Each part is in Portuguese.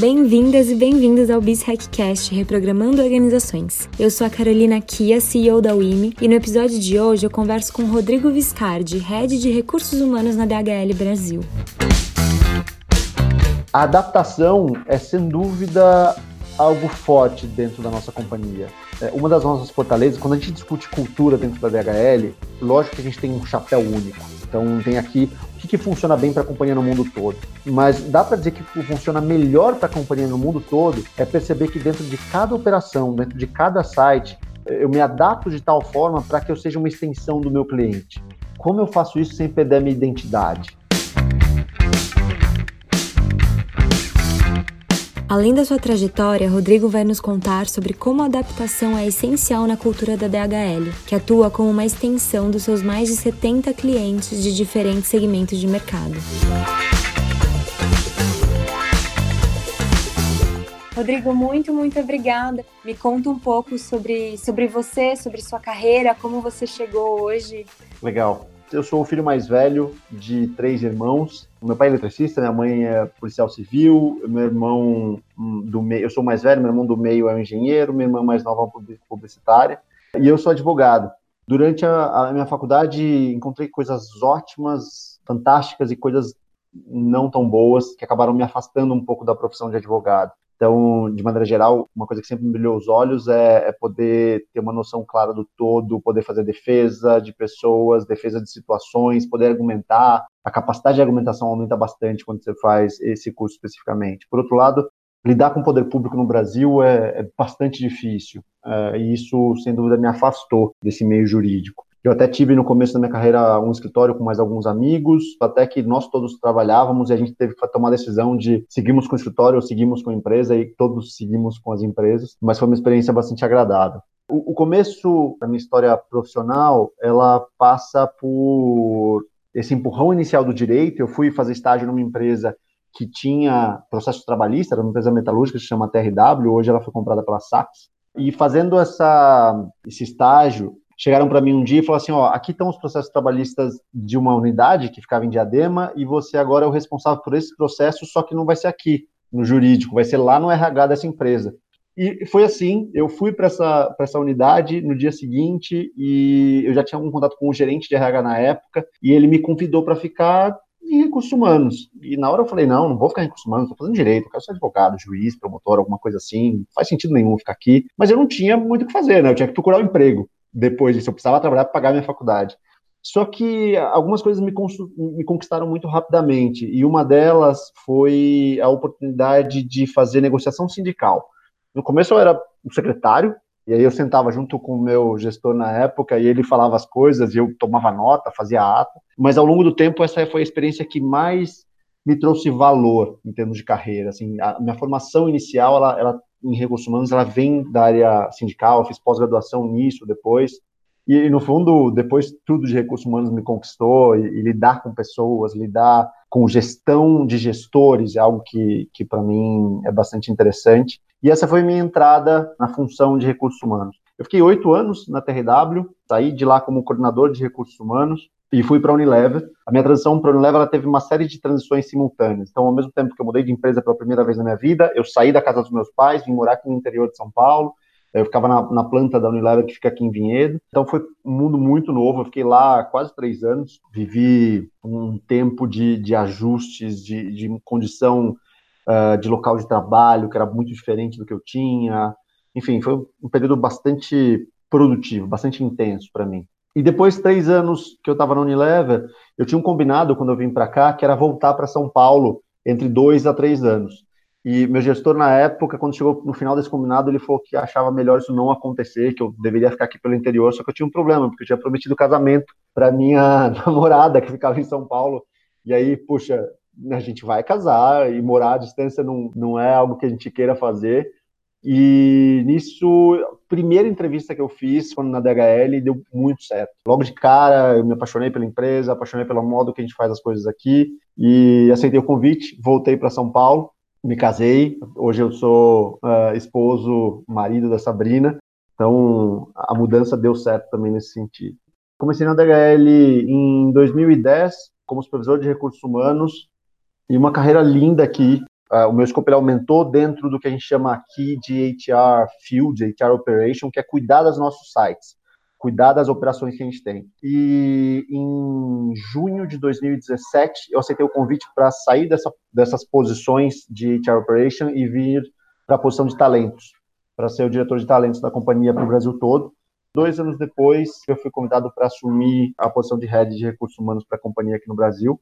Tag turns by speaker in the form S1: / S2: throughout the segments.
S1: Bem-vindas e bem-vindos ao Biz Hackcast, reprogramando organizações. Eu sou a Carolina Kia, CEO da WIMI, e no episódio de hoje eu converso com Rodrigo Viscardi, Head de Recursos Humanos na DHL Brasil.
S2: A adaptação é sem dúvida algo forte dentro da nossa companhia. É, uma das nossas fortalezas, quando a gente discute cultura dentro da DHL, lógico que a gente tem um chapéu único. Então tem aqui o que, que funciona bem para a companhia no mundo todo. Mas dá para dizer que funciona melhor para a companhia no mundo todo é perceber que dentro de cada operação, dentro de cada site, eu me adapto de tal forma para que eu seja uma extensão do meu cliente. Como eu faço isso sem perder a minha identidade?
S1: Além da sua trajetória, Rodrigo vai nos contar sobre como a adaptação é essencial na cultura da DHL, que atua como uma extensão dos seus mais de 70 clientes de diferentes segmentos de mercado. Rodrigo, muito, muito obrigada. Me conta um pouco sobre, sobre você, sobre sua carreira, como você chegou hoje.
S2: Legal. Eu sou o filho mais velho de três irmãos. Meu pai é eletricista, minha mãe é policial civil, meu irmão hum, do meio, eu sou mais velho, meu irmão do meio é um engenheiro, minha irmã mais nova é publicitária, e eu sou advogado. Durante a, a minha faculdade encontrei coisas ótimas, fantásticas e coisas não tão boas que acabaram me afastando um pouco da profissão de advogado. Então, de maneira geral, uma coisa que sempre me brilhou os olhos é, é, poder ter uma noção clara do todo, poder fazer defesa de pessoas, defesa de situações, poder argumentar. A capacidade de argumentação aumenta bastante quando você faz esse curso especificamente. Por outro lado, lidar com o poder público no Brasil é, é bastante difícil. É, e isso, sem dúvida, me afastou desse meio jurídico. Eu até tive no começo da minha carreira um escritório com mais alguns amigos, até que nós todos trabalhávamos e a gente teve que tomar a decisão de seguimos com o escritório ou seguimos com a empresa e todos seguimos com as empresas, mas foi uma experiência bastante agradável. O, começo da minha história profissional, ela passa por esse empurrão inicial do direito. Eu fui fazer estágio numa empresa que tinha processo trabalhista, era uma empresa metalúrgica que se chama TRW, hoje ela foi comprada pela Saks. E fazendo essa, esse estágio, chegaram para mim um dia e falaram assim: ó, aqui estão os processos trabalhistas de uma unidade que ficava em Diadema e você agora é o responsável por esse processo, só que não vai ser aqui, no jurídico, vai ser lá no RH dessa empresa. E foi assim, eu fui para essa, essa unidade no dia seguinte e eu já tinha algum contato com o gerente de RH na época e ele me convidou para ficar em recursos humanos. E na hora eu falei, não, não vou ficar em recursos humanos, estou fazendo direito, quero ser advogado, juiz, promotor, alguma coisa assim, não faz sentido nenhum ficar aqui. Mas eu não tinha muito o que fazer, né? Eu tinha que procurar um emprego depois disso. Eu precisava trabalhar para pagar minha faculdade. Só que algumas coisas me, me, conquistaram muito rapidamente, e uma delas foi a oportunidade de fazer negociação sindical. No começo eu era o secretário, e aí eu sentava junto com o meu gestor na época, e ele falava as coisas, e eu tomava nota, fazia ata, mas ao longo do tempo essa foi a experiência que mais me trouxe valor em termos de carreira. Assim, a minha formação inicial, ela, ela em recursos humanos, ela vem da área sindical, fiz pós-graduação nisso depois. E, no fundo, depois tudo de recursos humanos me conquistou, e, e lidar com pessoas, lidar com gestão de gestores é algo que, que para mim é bastante interessante. E essa foi minha entrada na função de recursos humanos. Eu fiquei oito anos na TRW, saí de lá como coordenador de recursos humanos, e fui para a Unilever. A minha transição para a Unilever ela teve uma série de transições simultâneas. Então, ao mesmo tempo que eu mudei de empresa pela primeira vez na minha vida, eu saí da casa dos meus pais, vim morar aqui no interior de São Paulo. Eu ficava na, na planta da Unilever que fica aqui em Vinhedo. Então, foi um mundo muito novo. Eu fiquei lá quase três anos. Vivi um tempo de, de ajustes, de, de condição uh, de local de trabalho que era muito diferente do que eu tinha. Enfim, foi um período bastante produtivo, bastante intenso para mim. E depois, três anos que eu estava na Unilever, eu tinha um combinado quando eu vim para cá, que era voltar para São Paulo entre dois a três anos. E meu gestor, na época, quando chegou no final desse combinado, ele falou que achava melhor isso não acontecer, que eu deveria ficar aqui pelo interior, só que eu tinha um problema, porque eu tinha prometido casamento para minha namorada, que ficava em São Paulo. E aí, puxa, a gente vai casar e morar à distância não, não é algo que a gente queira fazer. E nisso, a primeira entrevista que eu fiz quando na DHL deu muito certo. Logo de cara, eu me apaixonei pela empresa, apaixonei pelo modo que a gente faz as coisas aqui e aceitei o convite, voltei para São Paulo, me casei. Hoje eu sou uh, esposo, marido da Sabrina. Então, a mudança deu certo também nesse sentido. Comecei na DHL em 2010 como supervisor de recursos humanos e uma carreira linda aqui uh, o meu escopo aumentou dentro do que a gente chama aqui de HR Field, HR Operation, que é cuidar dos nossos sites, cuidar das operações que a gente tem. E em junho de 2017, eu aceitei o convite para sair dessa, dessas posições de HR Operation e vir para a posição de talentos, para ser o diretor de talentos da companhia para o Brasil todo. Dois anos depois, eu fui convidado para assumir a posição de head de recursos humanos para a companhia aqui no Brasil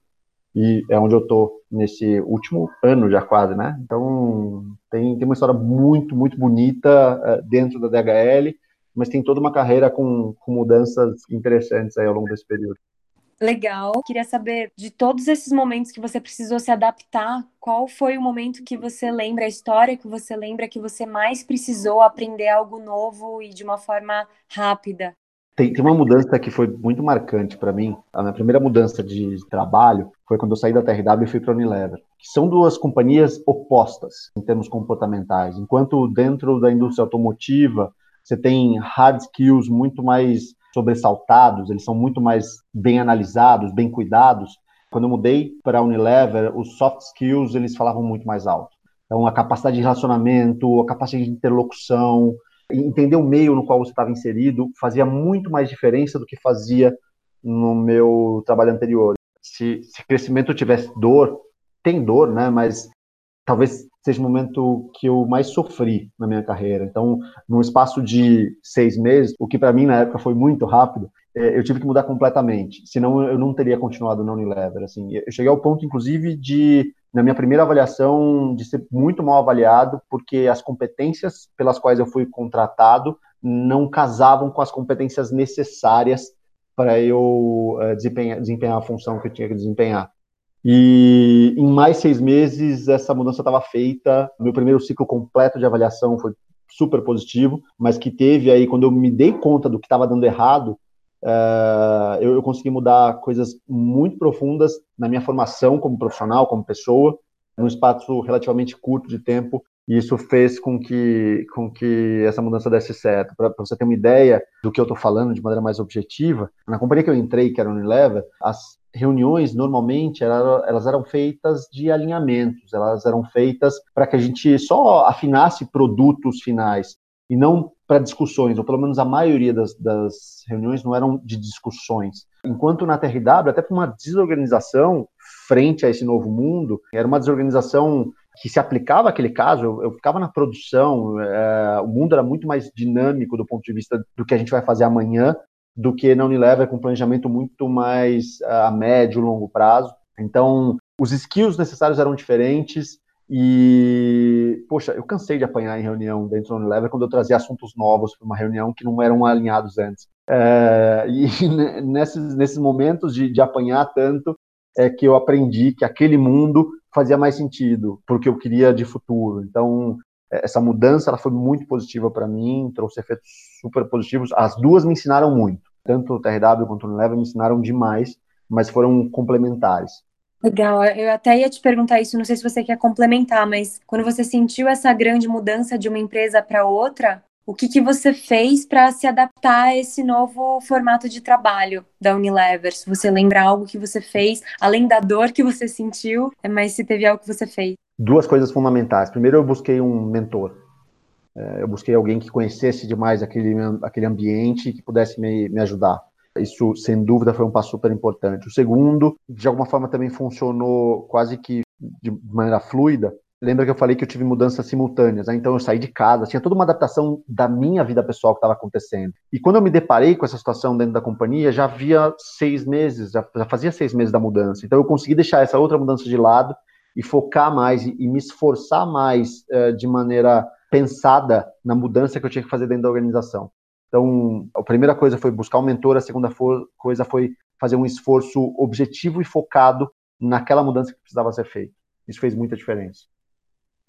S2: e é onde eu estou nesse último ano já quase, né? Então tem, tem uma história muito, muito bonita uh, dentro da DHL, mas tem toda uma carreira com, com mudanças interessantes aí ao longo desse período.
S1: Legal. Queria saber de todos esses momentos que você precisou se adaptar, qual foi o momento que você lembra, a história que você lembra que você mais precisou aprender algo novo e de uma forma rápida?
S2: Tem, tem uma mudança que foi muito marcante para mim. A minha primeira mudança de trabalho foi quando eu saí da TRW e fui para a Unilever. São duas companhias opostas em termos comportamentais. Enquanto dentro da indústria automotiva você tem hard skills muito mais sobressaltados, eles são muito mais bem analisados, bem cuidados. Quando eu mudei para a Unilever, os soft skills eles falavam muito mais alto. Então, a capacidade de relacionamento, a capacidade de interlocução, entender o meio no qual você estava inserido fazia muito mais diferença do que fazia no meu trabalho anterior. Se, se crescimento tivesse dor, tem dor, né? Mas talvez seja o momento que eu mais sofri na minha carreira. Então, num espaço de seis meses, o que para mim na época foi muito rápido, é, eu tive que mudar completamente. Senão, eu não teria continuado na Unilever. Assim, eu cheguei ao ponto, inclusive, de na minha primeira avaliação de ser muito mal avaliado, porque as competências pelas quais eu fui contratado não casavam com as competências necessárias para eu uh, desempenhar, desempenhar a função que eu tinha que desempenhar. E em mais seis meses, essa mudança estava feita. Meu primeiro ciclo completo de avaliação foi super positivo, mas que teve aí, quando eu me dei conta do que estava dando errado, Uh, eu, eu, consegui mudar coisas muito profundas na minha formação como profissional, como pessoa, num espaço relativamente curto de tempo, e isso fez com que, com que essa mudança desse certo. Para você ter uma ideia do que eu estou falando de maneira mais objetiva, na companhia que eu entrei, que era a Unilever, as reuniões normalmente elas, elas eram feitas de alinhamentos, elas eram feitas para que a gente só afinasse produtos finais e não para discussões, ou pelo menos a maioria das, das, reuniões não eram de discussões. Enquanto na TRW, até para uma desorganização frente a esse novo mundo, era uma desorganização que se aplicava àquele caso, eu, eu ficava na produção, é, o mundo era muito mais dinâmico do ponto de vista do que a gente vai fazer amanhã, do que na Unilever com planejamento muito mais a médio, longo prazo. Então, os skills necessários eram diferentes, e, poxa, eu cansei de apanhar em reunião dentro do Unilever quando eu trazia assuntos novos para uma reunião que não eram alinhados antes. É, e nesses, nesses momentos de, de apanhar tanto, é que eu aprendi que aquele mundo fazia mais sentido, porque eu queria de futuro. Então, é, essa mudança ela foi muito positiva para mim, trouxe efeitos super positivos. As duas me ensinaram muito, tanto o TRW quanto o Unilever me ensinaram demais, mas foram complementares.
S1: Legal, eu até ia te perguntar isso, não sei se você quer complementar, mas quando você sentiu essa grande mudança de uma empresa para outra, o que, que você fez para se adaptar a esse novo formato de trabalho da Unilever? Se você lembra algo que você fez, além da dor que você sentiu, é mas se teve algo que você fez.
S2: Duas coisas fundamentais. Primeiro, eu busquei um mentor. É, eu busquei alguém que conhecesse demais aquele, aquele ambiente e que pudesse me, me ajudar. Isso, sem dúvida, foi um passo super importante. O segundo, de alguma forma, também funcionou quase que de maneira fluida. Lembra que eu falei que eu tive mudanças simultâneas, né? então eu saí de casa, tinha toda uma adaptação da minha vida pessoal que estava acontecendo. E quando eu me deparei com essa situação dentro da companhia, já havia seis meses, já, fazia seis meses da mudança. Então eu consegui deixar essa outra mudança de lado e focar mais e, e me esforçar mais uh, de maneira pensada na mudança que eu tinha que fazer dentro da organização. Então, a primeira coisa foi buscar um mentor, a segunda coisa foi fazer um esforço objetivo e focado naquela mudança que precisava ser feita. Isso fez muita diferença.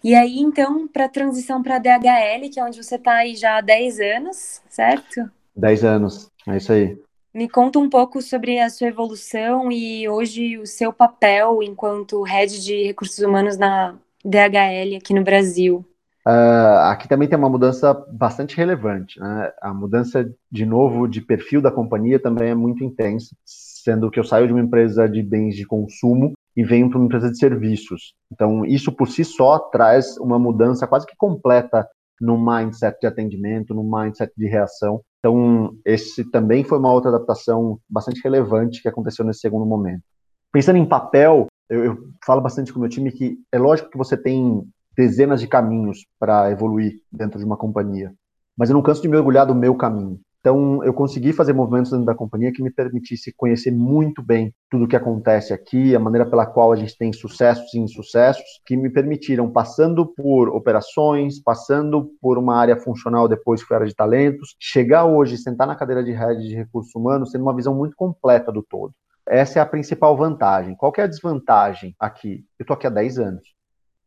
S1: E aí, então, para a transição para a DHL, que é onde você está aí já há 10 anos, certo?
S2: 10 anos, é isso aí.
S1: Me conta um pouco sobre a sua evolução e hoje o seu papel enquanto head de recursos humanos na DHL aqui no Brasil.
S2: Uh, aqui também tem uma mudança bastante relevante. Né? A mudança, de novo, de perfil da companhia também é muito intensa, sendo que eu saio de uma empresa de bens de consumo e venho para uma empresa de serviços. Então, isso por si só traz uma mudança quase que completa no mindset de atendimento, no mindset de reação. Então, esse também foi uma outra adaptação bastante relevante que aconteceu nesse segundo momento. Pensando em papel, eu, eu falo bastante com o meu time que é lógico que você tem dezenas de caminhos para evoluir dentro de uma companhia, mas eu não canso de me orgulhar do meu caminho. Então, eu consegui fazer movimentos dentro da companhia que me permitisse conhecer muito bem tudo o que acontece aqui, a maneira pela qual a gente tem sucessos e insucessos, que me permitiram, passando por operações, passando por uma área funcional depois que foi área de talentos, chegar hoje, sentar na cadeira de rede de recursos humanos, tendo uma visão muito completa do todo. Essa é a principal vantagem. Qual é a desvantagem aqui? Eu estou aqui há 10 anos.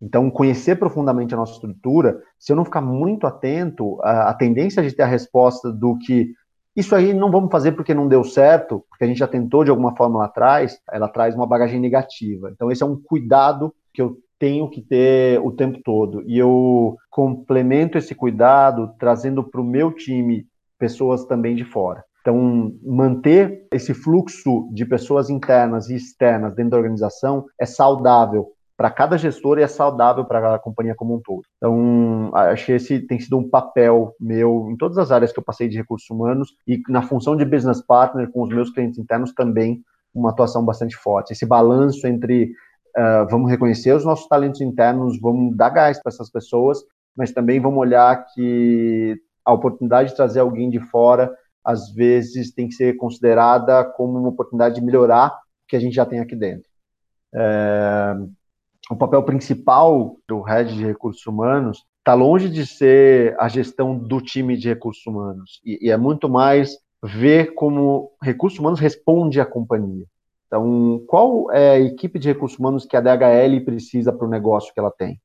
S2: Então, conhecer profundamente a nossa estrutura, se eu não ficar muito atento, a, a tendência de ter a resposta do que isso aí não vamos fazer porque não deu certo, porque a gente já tentou de alguma forma lá atrás, ela traz uma bagagem negativa. Então, esse é um cuidado que eu tenho que ter o tempo todo. E eu complemento esse cuidado trazendo para o meu time pessoas também de fora. Então, manter esse fluxo de pessoas internas e externas dentro da organização é saudável para cada gestor e é saudável para a companhia como um todo. Então, acho que esse tem sido um papel meu em todas as áreas que eu passei de recursos humanos e na função de business partner com os meus clientes internos também uma atuação bastante forte. Esse balanço entre uh, vamos reconhecer os nossos talentos internos, vamos dar gás para essas pessoas, mas também vamos olhar que a oportunidade de trazer alguém de fora às vezes tem que ser considerada como uma oportunidade de melhorar o que a gente já tem aqui dentro. É, o papel principal do head de recursos humanos está longe de ser a gestão do time de recursos humanos e, e, é muito mais ver como recursos humanos responde à companhia. Então, qual é a equipe de recursos humanos que a DHL precisa para o negócio que ela tem?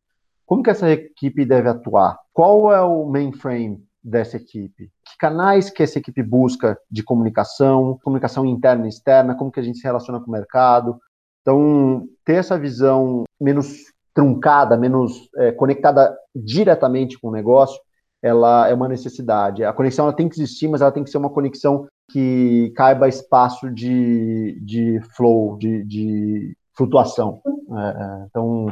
S2: Como que essa equipe deve atuar? Qual é o mainframe dessa equipe? Que canais que essa equipe busca de comunicação, comunicação interna e externa, como que a gente se relaciona com o mercado, então, ter essa visão menos truncada, menos é, conectada diretamente com o negócio, ela é uma necessidade. A conexão ela tem que existir, mas ela tem que ser uma conexão que caiba espaço de, de flow, de, de flutuação. É, então,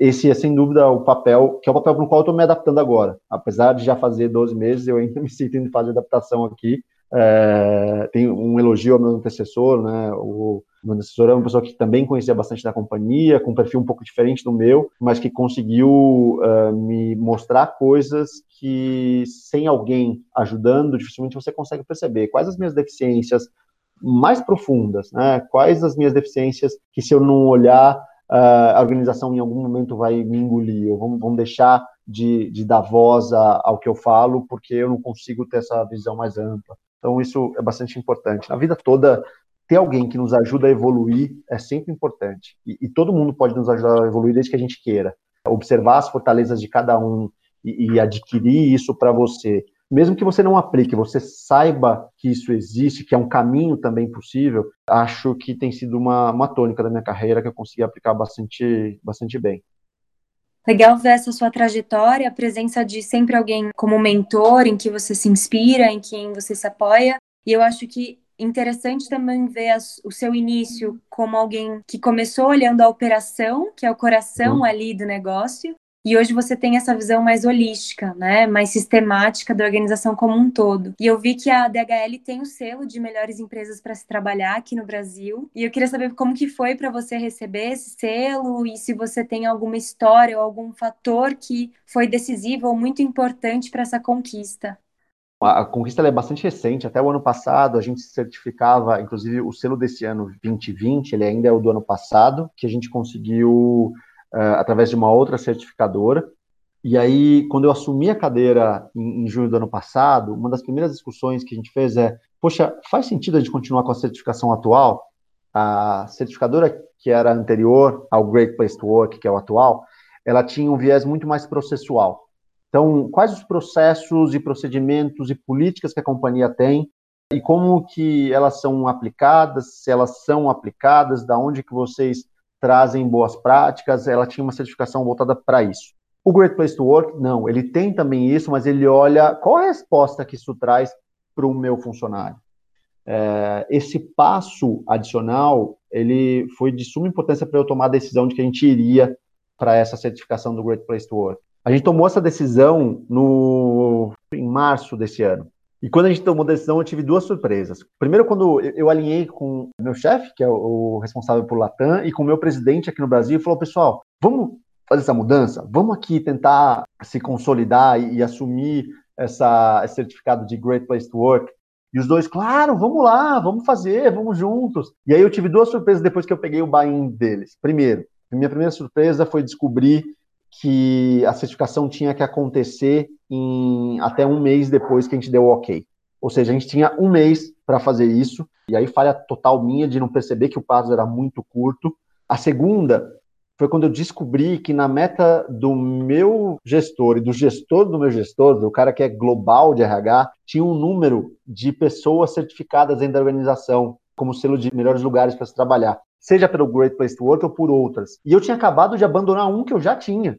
S2: esse é sem dúvida o papel, que é o papel para o qual eu estou me adaptando agora. Apesar de já fazer 12 meses, eu ainda me sinto em fase de adaptação aqui. É, tem um elogio ao meu antecessor, né? O, meu assessor é uma pessoa que também conhecia bastante da companhia, com um perfil um pouco diferente do meu, mas que conseguiu uh, me mostrar coisas que, sem alguém ajudando, dificilmente você consegue perceber. Quais as minhas deficiências mais profundas, né? Quais as minhas deficiências que, se eu não olhar, uh, a organização em algum momento vai me engolir, ou vão, vão deixar de, de, dar voz a, ao que eu falo, porque eu não consigo ter essa visão mais ampla. Então, isso é bastante importante. Na vida toda, ter alguém que nos ajuda a evoluir é sempre importante. E, e, todo mundo pode nos ajudar a evoluir desde que a gente queira. Observar as fortalezas de cada um e, e adquirir isso para você. Mesmo que você não aplique, você saiba que isso existe, que é um caminho também possível, acho que tem sido uma, uma tônica da minha carreira que eu consegui aplicar bastante, bastante bem.
S1: Legal ver essa sua trajetória, a presença de sempre alguém como mentor, em que você se inspira, em quem você se apoia. E eu acho que interessante também ver as, o seu início como alguém que começou olhando a operação, que é o coração uhum. ali do negócio, e hoje você tem essa visão mais holística, né, mais sistemática da organização como um todo. E eu vi que a DHL tem o selo de melhores empresas para se trabalhar aqui no Brasil. E eu queria saber como que foi para você receber esse selo e se você tem alguma história ou algum fator que foi decisivo ou muito importante para essa conquista.
S2: A, conquista é bastante recente, até o ano passado a gente certificava, inclusive o selo desse ano 2020, ele ainda é o do ano passado, que a gente conseguiu uh, através de uma outra certificadora. E aí, quando eu assumi a cadeira em, em, junho do ano passado, uma das primeiras discussões que a gente fez é: poxa, faz sentido a gente continuar com a certificação atual? A certificadora que era anterior ao Great Place to Work, que é o atual, ela tinha um viés muito mais processual. Então, quais os processos e procedimentos e políticas que a companhia tem e como que elas são aplicadas, se elas são aplicadas, da onde que vocês trazem boas práticas, ela tinha uma certificação voltada para isso. O Great Place to Work, não, ele tem também isso, mas ele olha qual a resposta que isso traz para o meu funcionário. É, esse passo adicional, ele foi de suma importância para eu tomar a decisão de que a gente iria para essa certificação do Great Place to Work. A gente tomou essa decisão no, em março desse ano. E quando a gente tomou a decisão, eu tive duas surpresas. Primeiro, quando eu alinhei com meu chefe, que é o responsável por Latam, e com o meu presidente aqui no Brasil, e falou: pessoal, vamos fazer essa mudança? Vamos aqui tentar se consolidar e, e assumir essa, esse certificado de Great Place to Work. E os dois, claro, vamos lá, vamos fazer, vamos juntos. E aí eu tive duas surpresas depois que eu peguei o buy-in deles. Primeiro, minha primeira surpresa foi descobrir que a certificação tinha que acontecer em até um mês depois que a gente deu o ok. Ou seja, a gente tinha um mês para fazer isso, e aí falha total minha de não perceber que o prazo era muito curto. A segunda foi quando eu descobri que na meta do meu gestor e do gestor do meu gestor, do cara que é global de RH, tinha um número de pessoas certificadas dentro da organização como selo de melhores lugares para se trabalhar, seja pelo Great Place to Work ou por outras. E eu tinha acabado de abandonar um que eu já tinha.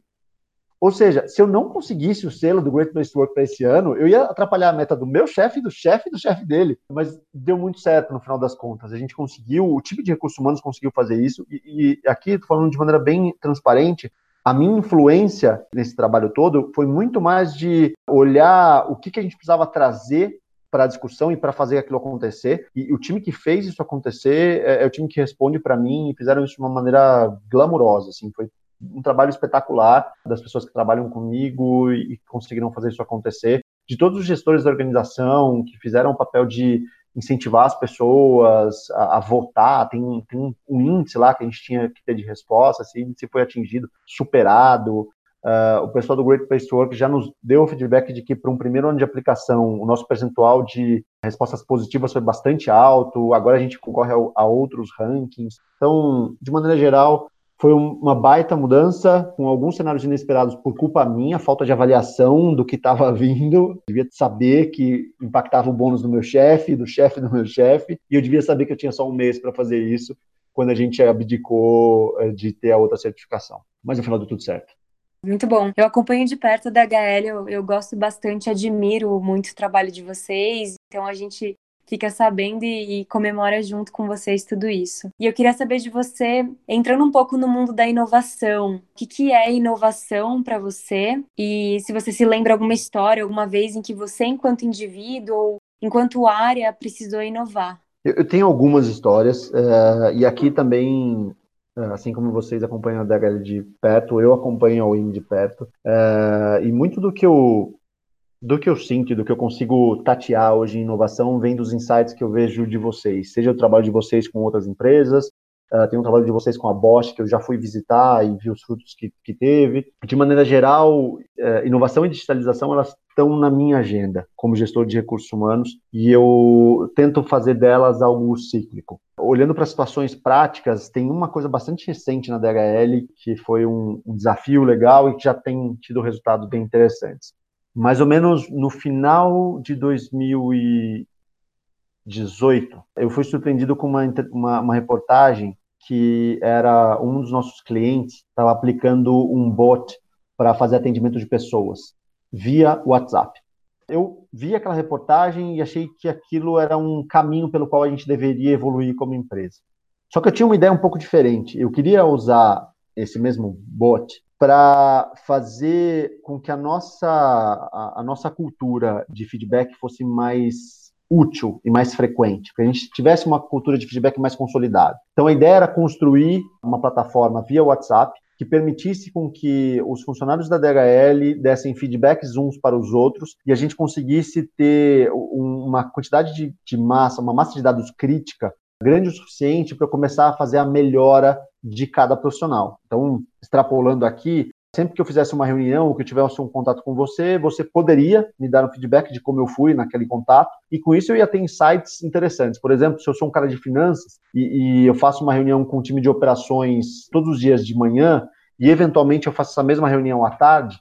S2: Ou seja, se eu não conseguisse o selo do Great Place to Work para esse ano, eu ia atrapalhar a meta do meu chefe, do chefe do chefe dele. Mas deu muito certo no final das contas. A gente conseguiu, o time de recursos humanos conseguiu fazer isso. E, e aqui, falando de maneira bem transparente, a minha influência nesse trabalho todo foi muito mais de olhar o que, que a gente precisava trazer para a discussão e para fazer aquilo acontecer. E o time que fez isso acontecer é, é o time que responde para mim e fizeram isso de uma maneira glamurosa. Assim, foi um trabalho espetacular das pessoas que trabalham comigo e conseguiram fazer isso acontecer, de todos os gestores da organização que fizeram o papel de incentivar as pessoas a, a votar, tem, tem, um índice lá que a gente tinha que ter de resposta, esse índice foi atingido, superado, Uh, o pessoal do Great Place to Work já nos deu o feedback de que, para um primeiro ano de aplicação, o nosso percentual de respostas positivas foi bastante alto. Agora a gente concorre a, a outros rankings. Então, de maneira geral, foi uma baita mudança, com alguns cenários inesperados por culpa minha, falta de avaliação do que estava vindo. Devia saber que impactava o bônus do meu chefe, do chefe do meu chefe, e eu devia saber que eu tinha só um mês para fazer isso quando a gente abdicou eh, de ter a outra certificação. Mas no final deu tudo certo.
S1: Muito bom. Eu acompanho de perto da HL, eu, eu gosto bastante, admiro muito o trabalho de vocês. Então a gente fica sabendo e, e, comemora junto com vocês tudo isso. E eu queria saber de você, entrando um pouco no mundo da inovação, o que, que é inovação para você? E se você se lembra alguma história, alguma vez em que você, enquanto indivíduo ou enquanto área, precisou inovar?
S2: Eu, eu tenho algumas histórias, uh, e aqui também assim como vocês acompanham a DHL de perto, eu acompanho a WIM de perto. Uh, e muito do que eu do que eu sinto do que eu consigo tatear hoje em inovação vem dos insights que eu vejo de vocês, seja o trabalho de vocês com outras empresas, uh, tem um trabalho de vocês com a Bosch, que eu já fui visitar e vi os frutos que, que teve. De maneira geral, uh, inovação e digitalização, elas estão na minha agenda como gestor de recursos humanos e eu tento fazer delas algo cíclico. Olhando para situações práticas, tem uma coisa bastante recente na DHL que foi um, um desafio legal e que já tem tido resultados bem interessantes mais ou menos no final de 2018, eu fui surpreendido com uma, uma, uma reportagem que era um dos nossos clientes estava aplicando um bot para fazer atendimento de pessoas via WhatsApp. Eu vi aquela reportagem e achei que aquilo era um caminho pelo qual a gente deveria evoluir como empresa. Só que eu tinha uma ideia um pouco diferente. Eu queria usar esse mesmo bot para fazer com que a nossa, a, a, nossa cultura de feedback fosse mais útil e mais frequente, que a gente tivesse uma cultura de feedback mais consolidada. Então a ideia era construir uma plataforma via WhatsApp que permitisse com que os funcionários da DHL dessem feedbacks uns para os outros e a gente conseguisse ter uma quantidade de, de massa, uma massa de dados crítica grande o suficiente para começar a fazer a melhora de cada profissional. Então, extrapolando aqui, sempre que eu fizesse uma reunião ou que eu tivesse um contato com você, você poderia me dar um feedback de como eu fui naquele contato, e com isso eu ia ter insights interessantes. Por exemplo, se eu sou um cara de finanças e, e eu faço uma reunião com um time de operações todos os dias de manhã, e eventualmente eu faço essa mesma reunião à tarde,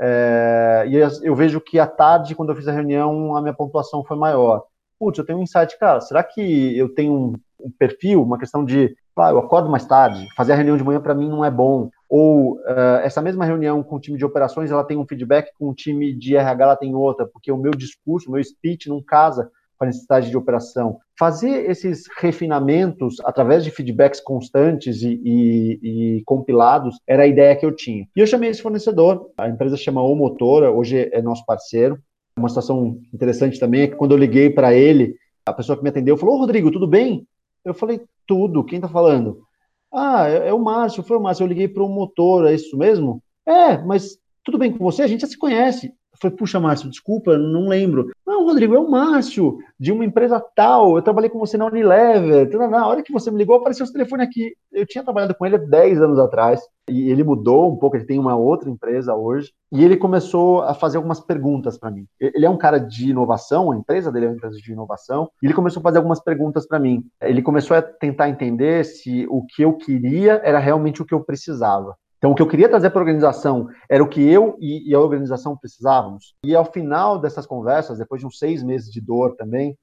S2: é, e eu vejo que à tarde, quando eu fiz a reunião, a minha pontuação foi maior putz, eu tenho um insight, cara, será que eu tenho um, um perfil, uma questão de, ah, eu acordo mais tarde, fazer a reunião de manhã para mim não é bom, ou uh, essa mesma reunião com o time de operações, ela tem um feedback, com o time de RH ela tem outra, porque o meu discurso, o meu speech não casa com a necessidade de operação. Fazer esses refinamentos através de feedbacks constantes e, e, e, compilados era a ideia que eu tinha. E eu chamei esse fornecedor, a empresa chama O Motora, hoje é nosso parceiro. Uma situação interessante também é que quando eu liguei para ele, a pessoa que me atendeu falou: Ô Rodrigo, tudo bem? Eu falei: Tudo, quem está falando? Ah, é, é, o Márcio, foi o Márcio, eu liguei para o motor, é isso mesmo? É, mas tudo bem com você? A gente já se conhece. Falei, puxa, Márcio, desculpa, não lembro. Não, Rodrigo, é o Márcio, de uma empresa tal, eu trabalhei com você na Unilever. Na hora que você me ligou, apareceu o telefone aqui. Eu tinha trabalhado com ele há 10 anos atrás, e ele mudou um pouco, ele tem uma outra empresa hoje, e ele começou a fazer algumas perguntas para mim. Ele é um cara de inovação, a empresa dele é uma empresa de inovação, e ele começou a fazer algumas perguntas para mim. Ele começou a tentar entender se o que eu queria era realmente o que eu precisava. Então, o que eu queria trazer para a organização era o que eu e, a organização precisávamos. E ao final dessas conversas, depois de uns seis meses de dor também,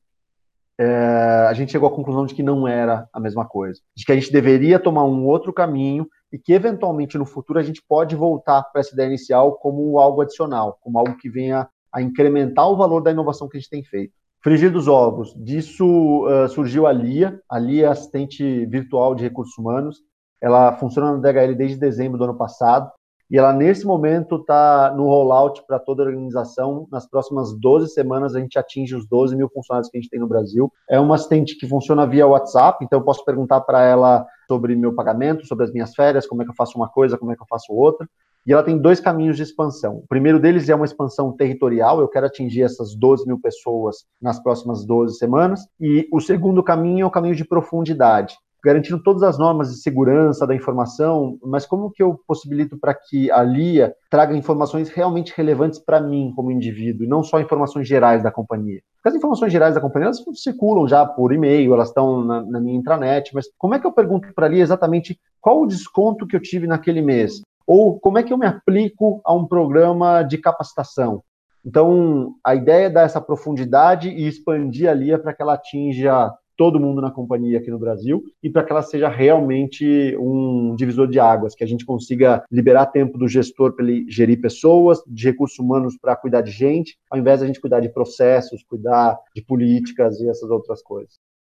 S2: é, a gente chegou à conclusão de que não era a mesma coisa. De que a gente deveria tomar um outro caminho e que, eventualmente, no futuro, a gente pode voltar para essa ideia inicial como algo adicional, como algo que venha a incrementar o valor da inovação que a gente tem feito. Frigir dos ovos, disso uh, surgiu a Lia, a Lia é assistente virtual de recursos humanos, ela funciona no DHL desde dezembro do ano passado e ela nesse momento está no rollout para toda a organização. Nas próximas 12 semanas a gente atinge os 12 mil funcionários que a gente tem no Brasil. É uma assistente que funciona via WhatsApp, então eu posso perguntar para ela sobre meu pagamento, sobre as minhas férias, como é que eu faço uma coisa, como é que eu faço outra. E ela tem dois caminhos de expansão. O primeiro deles é uma expansão territorial, eu quero atingir essas 12 mil pessoas nas próximas 12 semanas. E o segundo caminho é o caminho de profundidade garantindo todas as normas de segurança da informação, mas como que eu possibilito para que a LIA traga informações realmente relevantes para mim como indivíduo, e não só informações gerais da companhia? Porque as informações gerais da companhia, elas circulam já por e-mail, elas estão na, na minha intranet, mas como é que eu pergunto para a LIA exatamente qual o desconto que eu tive naquele mês? Ou como é que eu me aplico a um programa de capacitação? Então, a ideia é dar essa profundidade e expandir a LIA para que ela atinja todo mundo na companhia aqui no Brasil e para que ela seja realmente um divisor de águas, que a gente consiga liberar tempo do gestor para ele gerir pessoas, de recursos humanos para cuidar de gente, ao invés de a gente cuidar de processos, cuidar de políticas e essas outras coisas.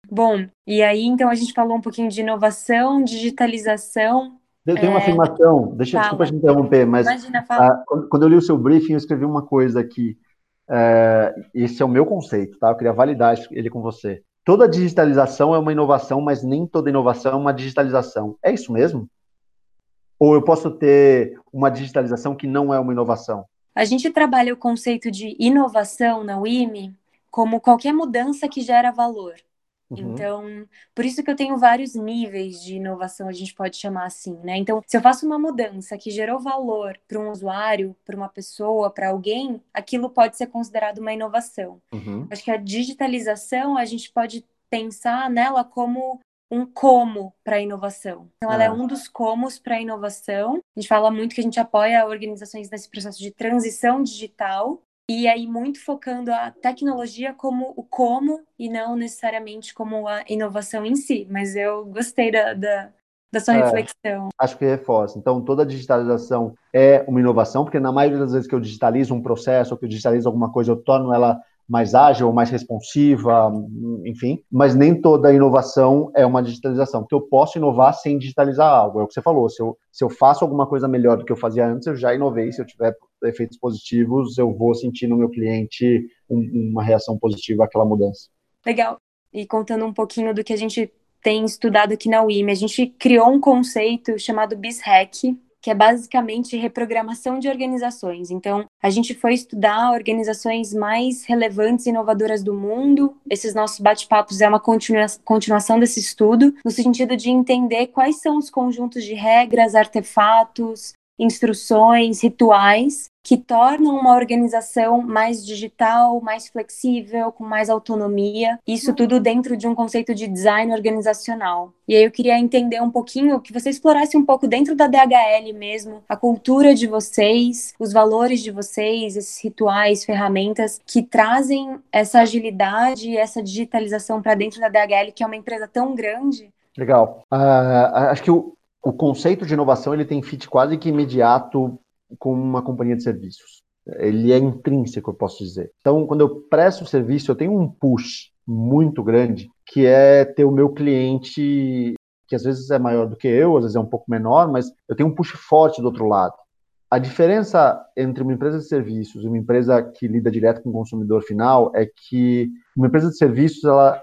S1: Bom, e aí então a gente falou um pouquinho de inovação, digitalização,
S2: eu tenho uma é... afirmação, deixa, fala. desculpa te interromper, mas Imagina, ah, quando eu li o seu briefing, eu escrevi uma coisa aqui. É, esse é o meu conceito, tá? Eu queria validar ele com você toda digitalização é uma inovação, mas nem toda inovação é uma digitalização. É isso mesmo? Ou eu posso ter uma digitalização que não é uma inovação?
S1: A gente trabalha o conceito de inovação na WIMI como qualquer mudança que gera valor. Uhum. Então, por isso que eu tenho vários níveis de inovação, a gente pode chamar assim, né? Então, se eu faço uma mudança que gerou valor para um usuário, para uma pessoa, para alguém, aquilo pode ser considerado uma inovação. Uhum. Acho que a digitalização, a gente pode pensar nela como um como para a inovação. Então, ela é ah. um dos comos para a inovação. A gente fala muito que a gente apoia organizações nesse processo de transição digital, e aí muito focando a tecnologia como o como e não necessariamente como a inovação em si. Mas eu gostei da, da, da sua é, reflexão.
S2: Acho que reforça. Então, toda digitalização é uma inovação, porque na maioria das vezes que eu digitalizo um processo, ou que eu digitalizo alguma coisa, eu torno ela mais ágil, mais responsiva, enfim. Mas nem toda inovação é uma digitalização, porque eu posso inovar sem digitalizar algo. É o que você falou. Se eu, se eu faço alguma coisa melhor do que eu fazia antes, eu já inovei. Se eu tiver efeitos positivos, eu vou sentir no meu cliente um, uma reação positiva àquela mudança.
S1: Legal. E contando um pouquinho do que a gente tem estudado aqui na UIM, a gente criou um conceito chamado BISHAC, que é basicamente reprogramação de organizações. Então, a gente foi estudar organizações mais relevantes e inovadoras do mundo. Esses nossos bate-papos é uma continua continuação desse estudo, no sentido de entender quais são os conjuntos de regras, artefatos, instruções, rituais que tornam uma organização mais digital, mais flexível, com mais autonomia. Isso uhum. tudo dentro de um conceito de design organizacional. E aí eu queria entender um pouquinho, que você explorasse um pouco dentro da DHL mesmo, a cultura de vocês, os valores de vocês, esses rituais, ferramentas que trazem essa agilidade e essa digitalização para dentro da DHL, que é uma empresa tão grande.
S2: Legal. Uh, acho que o, o conceito de inovação ele tem fit quase que imediato com uma companhia de serviços. Ele é intrínseco, eu posso dizer. Então, quando eu presto serviço, eu tenho um push. muito grande, que é ter o meu cliente, que às vezes é maior do que eu, às vezes é um pouco menor, mas eu tenho um push forte do outro lado. A diferença entre uma empresa de serviços e uma empresa que lida direto com o consumidor final é que uma empresa de serviços, ela,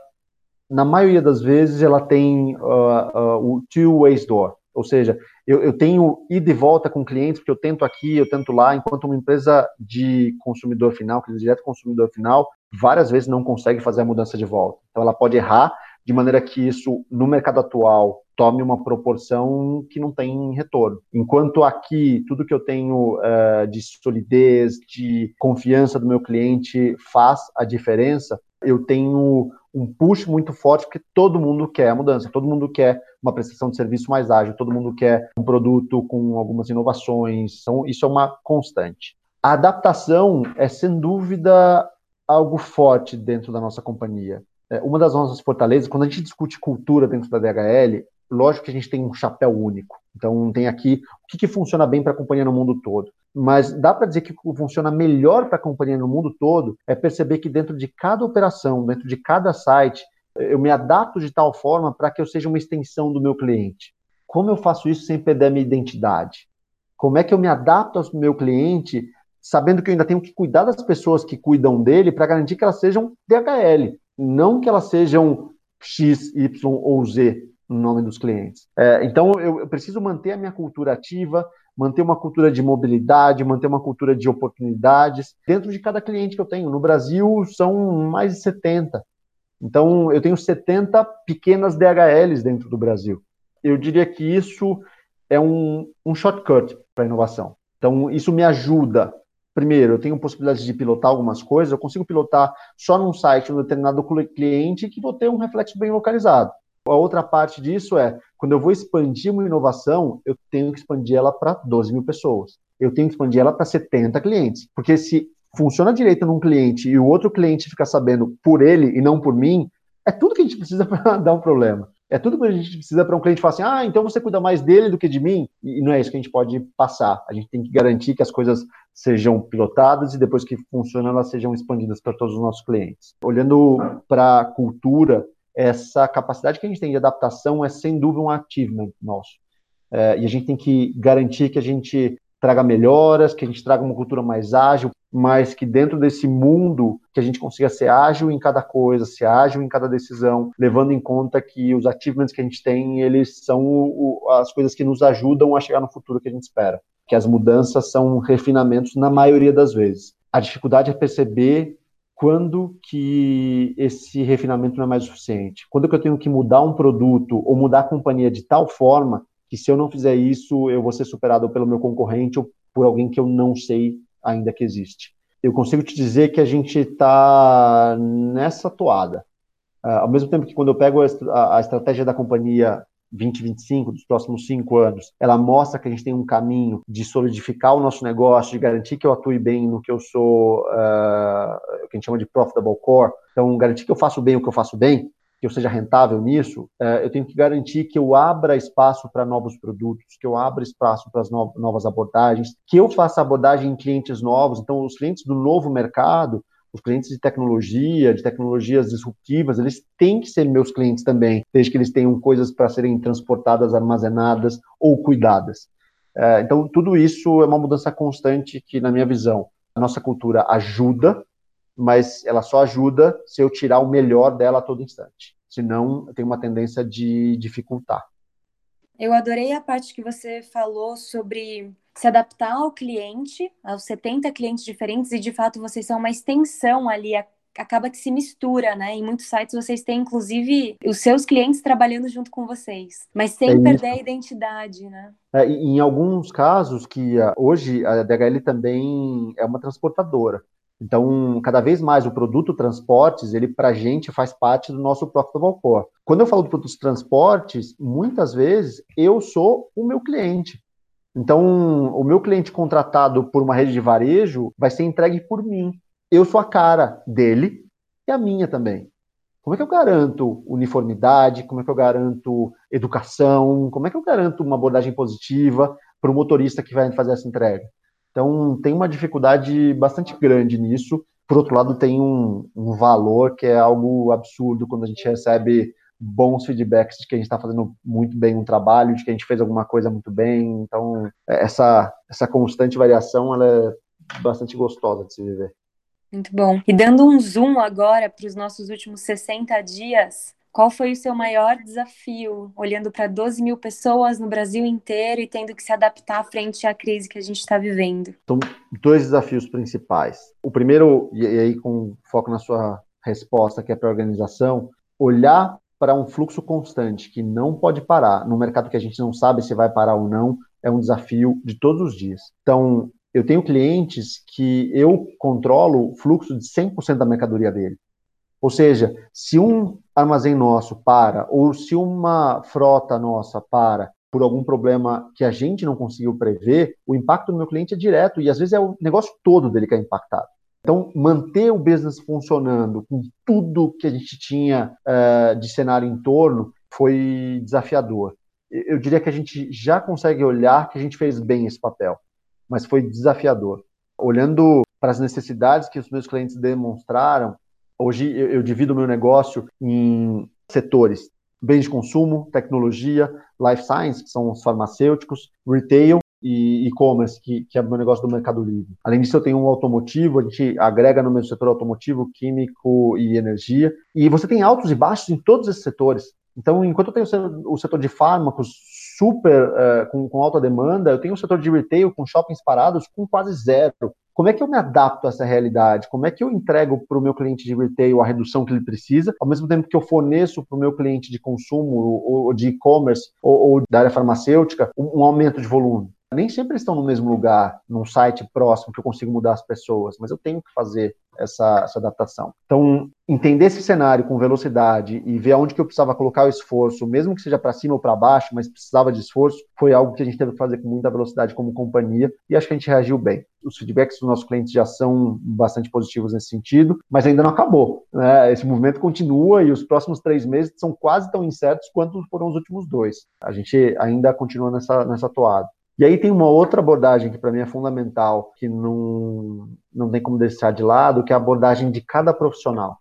S2: na maioria das vezes, ela tem uh, uh, o two-way door, ou seja, eu, eu, tenho ida e volta com clientes, porque eu tento aqui, eu tento lá, enquanto uma empresa de consumidor final, que é direto consumidor final, várias vezes não consegue fazer a mudança de volta. Então ela pode errar de maneira que isso, no mercado atual, tome uma proporção que não tem retorno. Enquanto aqui, tudo que eu tenho uh, de solidez, de confiança do meu cliente faz a diferença, eu tenho um push muito forte, porque todo mundo quer a mudança, todo mundo quer uma prestação de serviço mais ágil, todo mundo quer um produto com algumas inovações, então isso é uma constante. A adaptação é, sem dúvida, algo forte dentro da nossa companhia. É, uma das nossas fortalezas, quando a gente discute cultura dentro da DHL, lógico que a gente tem um chapéu único. Então, tem aqui o que, que funciona bem para a companhia no mundo todo. Mas dá para dizer que o que funciona melhor para a companhia no mundo todo é perceber que dentro de cada operação, dentro de cada site, eu me adapto de tal forma para que eu seja uma extensão do meu cliente. Como eu faço isso sem perder a minha identidade? Como é que eu me adapto ao meu cliente, sabendo que eu ainda tenho que cuidar das pessoas que cuidam dele para garantir que elas sejam DHL, não que elas sejam X, Y ou Z no nome dos clientes. É, então, eu, eu preciso manter a minha cultura ativa, manter uma cultura de mobilidade, manter uma cultura de oportunidades dentro de cada cliente que eu tenho. No Brasil, são mais de 70. Então, eu tenho 70 pequenas DHLs dentro do Brasil. Eu diria que isso é um, um shortcut para a inovação. Então, isso me ajuda. Primeiro, eu tenho possibilidade de pilotar algumas coisas, eu consigo pilotar só num site, um determinado cliente, que vou ter um reflexo bem localizado. A outra parte disso é, quando eu vou expandir uma inovação, eu tenho que expandir ela para 12 mil pessoas. Eu tenho que expandir ela para 70 clientes. Porque se funciona direito num cliente e o outro cliente fica sabendo por ele e não por mim, é tudo que a gente precisa para dar um problema. É tudo que a gente precisa para um cliente falar assim: ah, então você cuida mais dele do que de mim. E não é isso que a gente pode passar. A gente tem que garantir que as coisas sejam pilotadas e depois que funcionam, elas sejam expandidas para todos os nossos clientes. Olhando para a cultura essa capacidade que a gente tem de adaptação é sem dúvida um achievement nosso. É, e a gente tem que garantir que a gente traga melhoras, que a gente traga uma cultura mais ágil, mas que dentro desse mundo que a gente consiga ser ágil em cada coisa, ser ágil em cada decisão, levando em conta que os achievements que a gente tem, eles são o, as coisas que nos ajudam a chegar no futuro que a gente espera. Que as mudanças são refinamentos na maioria das vezes. A dificuldade é perceber quando que esse refinamento não é mais suficiente? Quando que eu tenho que mudar um produto ou mudar a companhia de tal forma que se eu não fizer isso, eu vou ser superado pelo meu concorrente ou por alguém que eu não sei ainda que existe. Eu consigo te dizer que a gente está nessa toada. Uh, ao mesmo tempo que quando eu pego a, a estratégia da companhia 2025, dos próximos cinco anos, ela mostra que a gente tem um caminho de solidificar o nosso negócio, de garantir que eu atue bem no que eu sou, uh, que a gente chama de profitable core. Então, garantir que eu faço bem o que eu faço bem, que eu seja rentável nisso, uh, eu tenho que garantir que eu abra espaço para novos produtos, que eu abra espaço para as no novas abordagens, que eu faça abordagem em clientes novos. Então, os clientes do novo mercado, os clientes de tecnologia, de tecnologias disruptivas, eles têm que ser meus clientes também, desde que eles tenham coisas para serem transportadas, armazenadas ou cuidadas. É, então, tudo isso é uma mudança constante que, na minha visão, a nossa cultura ajuda, mas ela só ajuda se eu tirar o melhor dela a todo instante. Senão, tem uma tendência de dificultar.
S1: Eu adorei a parte que você falou sobre se adaptar ao cliente, aos 70 clientes diferentes, e de fato vocês são uma extensão ali, acaba que se mistura, né? Em muitos sites vocês têm, inclusive, os seus clientes trabalhando junto com vocês, mas sem é perder a identidade, né?
S2: É, em alguns casos que ah, hoje a DHL também é uma transportadora. Então, cada vez mais o produto transportes, ele para a gente faz parte do nosso profitable core. Quando eu falo de produtos transportes, muitas vezes eu sou o meu cliente. Então, o meu cliente contratado por uma rede de varejo vai ser entregue por mim. Eu sou a cara dele e a minha também. Como é que eu garanto uniformidade? Como é que eu garanto educação? Como é que eu garanto uma abordagem positiva para o motorista que vai fazer essa entrega? Então, tem uma dificuldade bastante grande nisso, por outro lado, tem um, um valor que é algo absurdo quando a gente recebe bons feedbacks de que a gente está fazendo muito bem um trabalho, de que a gente fez alguma coisa muito bem. Então, essa, essa constante variação ela é bastante gostosa de se viver.
S1: Muito bom. E dando um zoom agora para os nossos últimos 60 dias, qual foi o seu maior desafio, olhando para 12 mil pessoas no Brasil inteiro e tendo que se adaptar frente à crise que a gente está vivendo?
S2: São dois desafios principais. O primeiro, e aí com foco na sua resposta, que é para a organização, olhar para um fluxo constante que não pode parar, num mercado que a gente não sabe se vai parar ou não, é um desafio de todos os dias. Então, eu tenho clientes que eu controlo o fluxo de 100% da mercadoria dele. Ou seja, se um armazém nosso para, ou se uma frota nossa para por algum problema que a gente não conseguiu prever, o impacto do meu cliente é direto e às vezes é o negócio todo dele que é impactado. Então, manter o business funcionando com tudo que a gente tinha uh, de cenário em torno foi desafiador. Eu diria que a gente já consegue olhar que a gente fez bem esse papel, mas foi desafiador. Olhando para as necessidades que os meus clientes demonstraram, hoje eu, divido o meu negócio em setores: bens de consumo, tecnologia, life science, que são os farmacêuticos, retail e e-commerce, que, que, é o meu negócio do Mercado Livre. Além disso, eu tenho um automotivo, a gente agrega no meu setor automotivo, químico e energia. E você tem altos e baixos em todos esses setores. Então, enquanto eu tenho o setor de fármacos super uh, com, com, alta demanda, eu tenho o setor de retail com shoppings parados com quase zero. Como é que eu me adapto a essa realidade? Como é que eu entrego para o meu cliente de retail a redução que ele precisa, ao mesmo tempo que eu forneço para o meu cliente de consumo ou, de e-commerce ou, ou, da área farmacêutica um aumento de volume? Nem sempre estão no mesmo lugar, num site próximo que eu consigo mudar as pessoas, mas eu tenho que fazer essa, essa adaptação. Então, entender esse cenário com velocidade e ver aonde que eu precisava colocar o esforço, mesmo que seja para cima ou para baixo, mas precisava de esforço, foi algo que a gente teve que fazer com muita velocidade como companhia e acho que a gente reagiu bem. Os feedbacks dos nossos clientes já são bastante positivos nesse sentido, mas ainda não acabou. Né? Esse movimento continua e os próximos três meses são quase tão incertos quanto foram os últimos dois. A gente ainda continua nessa, nessa toada. E aí tem uma outra abordagem que para mim é fundamental, que não, não tem como deixar de lado, que é a abordagem de cada profissional.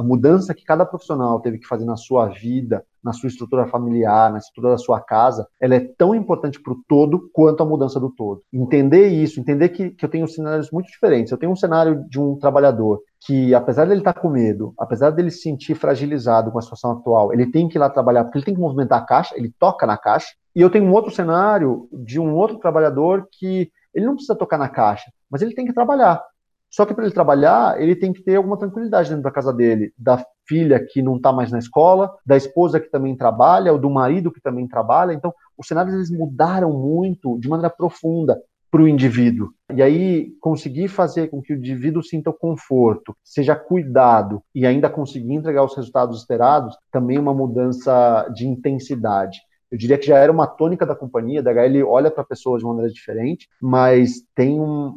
S2: A mudança que cada profissional teve que fazer na sua vida, na sua estrutura familiar, na estrutura da sua casa, ela é tão importante para o todo quanto a mudança do todo. Entender isso, entender que, que eu tenho cenários muito diferentes. Eu tenho um cenário de um trabalhador que, apesar dele estar tá com medo, apesar dele se sentir fragilizado com a situação atual, ele tem que ir lá trabalhar porque ele tem que movimentar a caixa, ele toca na caixa, e eu tenho um outro cenário de um outro trabalhador que ele não precisa tocar na caixa, mas ele tem que trabalhar. Só que para ele trabalhar, ele tem que ter alguma tranquilidade dentro da casa dele, da filha que não está mais na escola, da esposa que também trabalha, ou do marido que também trabalha. Então, os cenários eles mudaram muito de maneira profunda para o indivíduo. E aí, conseguir fazer com que o indivíduo sinta o conforto, seja cuidado e ainda conseguir entregar os resultados esperados, também é uma mudança de intensidade eu diria que já era uma tônica da companhia, da HL olha para pessoas de uma maneira diferente, mas tem um,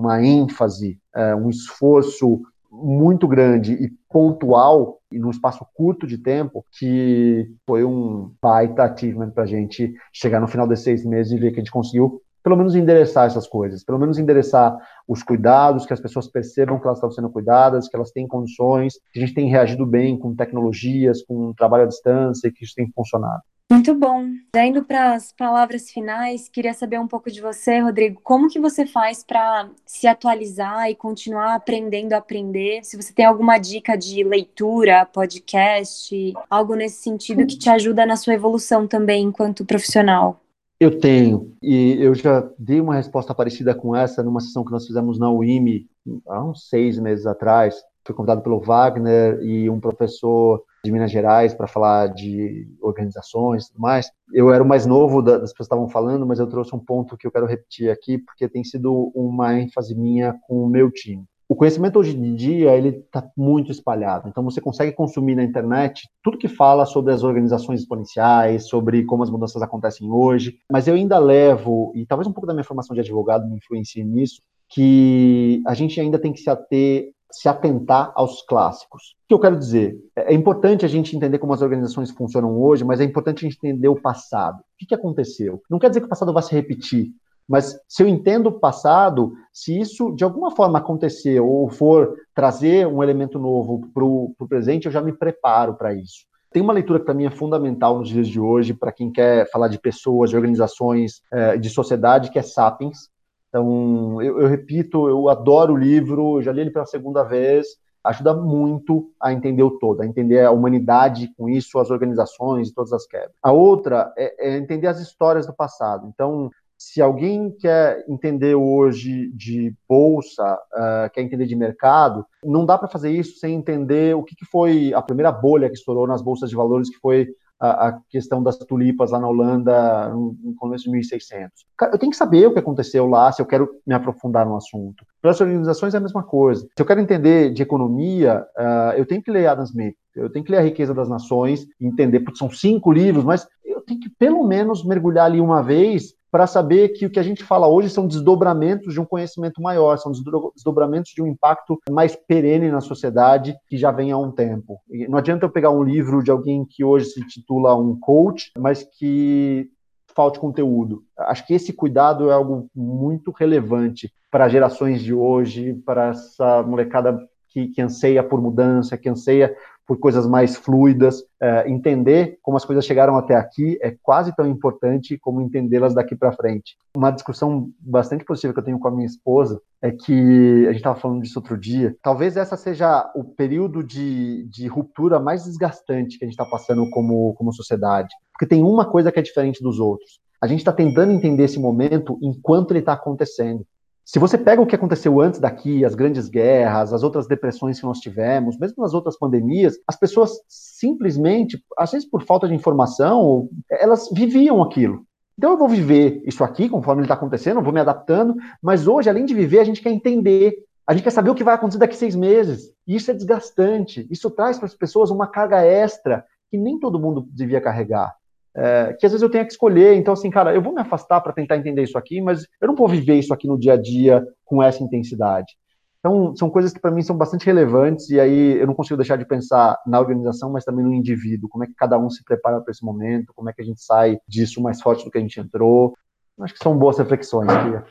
S2: uma ênfase, é, um esforço muito grande e pontual e num espaço curto de tempo que foi um baita achievement para a gente chegar no final desses seis meses e ver que a gente conseguiu pelo menos endereçar essas coisas, pelo menos endereçar os cuidados, que as pessoas percebam que elas estão sendo cuidadas, que elas têm condições, que a gente tem reagido bem com tecnologias, com trabalho à distância, que isso tem funcionado.
S1: Muito bom. Já indo para as palavras finais, queria saber um pouco de você, Rodrigo. Como que você faz para se atualizar e continuar aprendendo a aprender? Se você tem alguma dica de leitura, podcast, algo nesse sentido que te ajuda na sua evolução também enquanto profissional.
S2: Eu tenho, e eu já dei uma resposta parecida com essa numa sessão que nós fizemos na UIMI há uns seis meses atrás. Fui convidado pelo Wagner e um professor de Minas Gerais para falar de organizações e tudo mais. Eu era o mais novo das pessoas que estavam falando, mas eu trouxe um ponto que eu quero repetir aqui, porque tem sido uma ênfase minha com o meu time. O conhecimento hoje em dia ele está muito espalhado, então você consegue consumir na internet tudo que fala sobre as organizações exponenciais, sobre como as mudanças acontecem hoje. Mas eu ainda levo e talvez um pouco da minha formação de advogado me influencie nisso, que a gente ainda tem que se ater se atentar aos clássicos. O que eu quero dizer? É, é importante a gente entender como as organizações funcionam hoje, mas é importante a gente entender o passado. O que, aconteceu? Não quer dizer que o passado vai se repetir, Mas se eu entendo o passado, se isso de alguma forma acontecer ou for trazer um elemento novo para o presente, eu já me preparo para isso. Tem uma leitura que para mim é fundamental nos dias de hoje, para quem quer falar de pessoas, de organizações, eh, de sociedade, que é Sapiens. Então, eu, eu repito, eu adoro o livro, já li ele pela segunda vez, ajuda muito a entender o todo, a entender a humanidade com isso, as organizações e todas as quebras. A outra é, é entender as histórias do passado. Então, se alguém quer entender hoje de bolsa, uh, quer entender de mercado, não dá para fazer isso sem entender o que, que, foi a primeira bolha que estourou nas bolsas de valores, que foi a, a questão das tulipas lá na Holanda no, no começo de 1600. Eu tenho que saber o que aconteceu lá se eu quero me aprofundar no assunto. Para as organizações é a mesma coisa. Se eu quero entender de economia, uh, eu tenho que ler Adam Smith, eu tenho que ler A Riqueza das Nações, entender, porque são cinco livros, mas eu tenho que pelo menos mergulhar ali uma vez para saber que o que a gente fala hoje são desdobramentos de um conhecimento maior, são desdobramentos de um impacto mais perene na sociedade que já vem há um tempo. E não adianta eu pegar um livro de alguém que hoje se titula um coach, mas que falte conteúdo. Acho que esse cuidado é algo muito relevante para gerações de hoje, para essa molecada que, que anseia por mudança, que anseia por coisas mais fluidas. É, entender como as coisas chegaram até aqui é quase tão importante como entendê-las daqui para frente. Uma discussão bastante positiva que eu tenho com a minha esposa é que a gente estava falando disso outro dia. Talvez essa seja o período de, de ruptura mais desgastante que a gente está passando como, como sociedade. Porque tem uma coisa que é diferente dos outros. A gente está tentando entender esse momento enquanto ele está acontecendo. Se você pega o que aconteceu antes daqui, as grandes guerras, as outras depressões que nós tivemos, mesmo nas outras pandemias, as pessoas simplesmente, às vezes por falta de informação, elas viviam aquilo. Então eu vou viver isso aqui conforme ele está acontecendo, eu vou me adaptando, mas hoje, além de viver, a gente quer entender. A gente quer saber o que vai acontecer daqui a seis meses. E isso é desgastante. Isso traz para as pessoas uma carga extra que nem todo mundo devia carregar é, que às vezes eu tenho que escolher. Então, assim, cara, eu vou me afastar para tentar entender isso aqui, mas eu não vou viver isso aqui no dia a dia com essa intensidade. Então, são coisas que para mim são bastante relevantes, e aí eu não consigo deixar de pensar na organização, mas também no indivíduo, como é que cada um se prepara para esse momento, como é que a gente sai disso mais forte do que a gente entrou. Acho que são boas reflexões, Kia.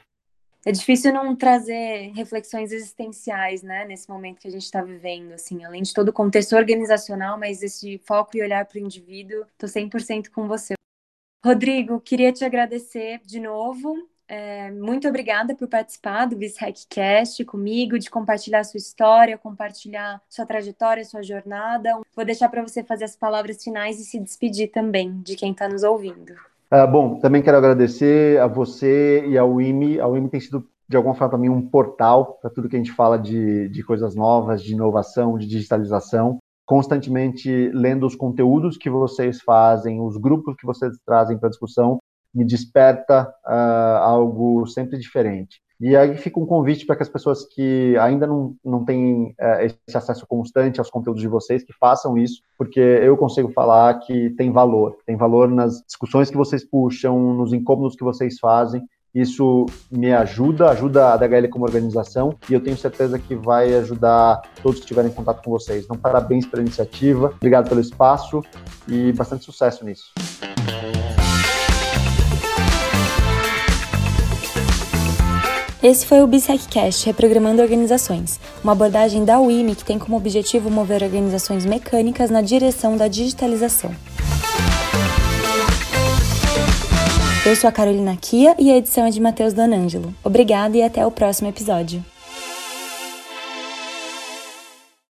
S1: É difícil não trazer reflexões existenciais, né, nesse momento que a gente está vivendo, assim, além de todo o contexto organizacional, mas esse foco e olhar para o indivíduo, estou 100% com você. Rodrigo, queria te agradecer de novo. É, muito obrigada por participar do BizHackCast comigo, de compartilhar sua história, compartilhar sua trajetória, sua jornada. Vou deixar para você fazer as palavras finais e se despedir também de quem está nos ouvindo.
S2: Uh, bom, também quero agradecer a você e ao IME. A IME tem sido, de alguma forma, para mim, um portal para tudo que a gente fala de, de coisas novas, de inovação, de digitalização. Constantemente lendo os conteúdos que vocês fazem, os grupos que vocês trazem para discussão, me desperta uh, algo sempre diferente. E aí fica um convite para que as pessoas que ainda não, não têm é, esse acesso constante aos conteúdos de vocês, que façam isso, porque eu consigo falar que tem valor. Tem valor nas discussões que vocês puxam, nos incômodos que vocês fazem. Isso me ajuda, ajuda a DHL como organização e eu tenho certeza que vai ajudar todos que estiverem em contato com vocês. Então, parabéns pela iniciativa, obrigado pelo espaço e bastante sucesso nisso.
S1: Esse foi o BSECcast, Reprogramando Organizações, uma abordagem da UIME que tem como objetivo mover organizações mecânicas na direção da digitalização. Eu sou a Carolina Kia e a edição é de Matheus Donângelo. Obrigada e até o próximo episódio.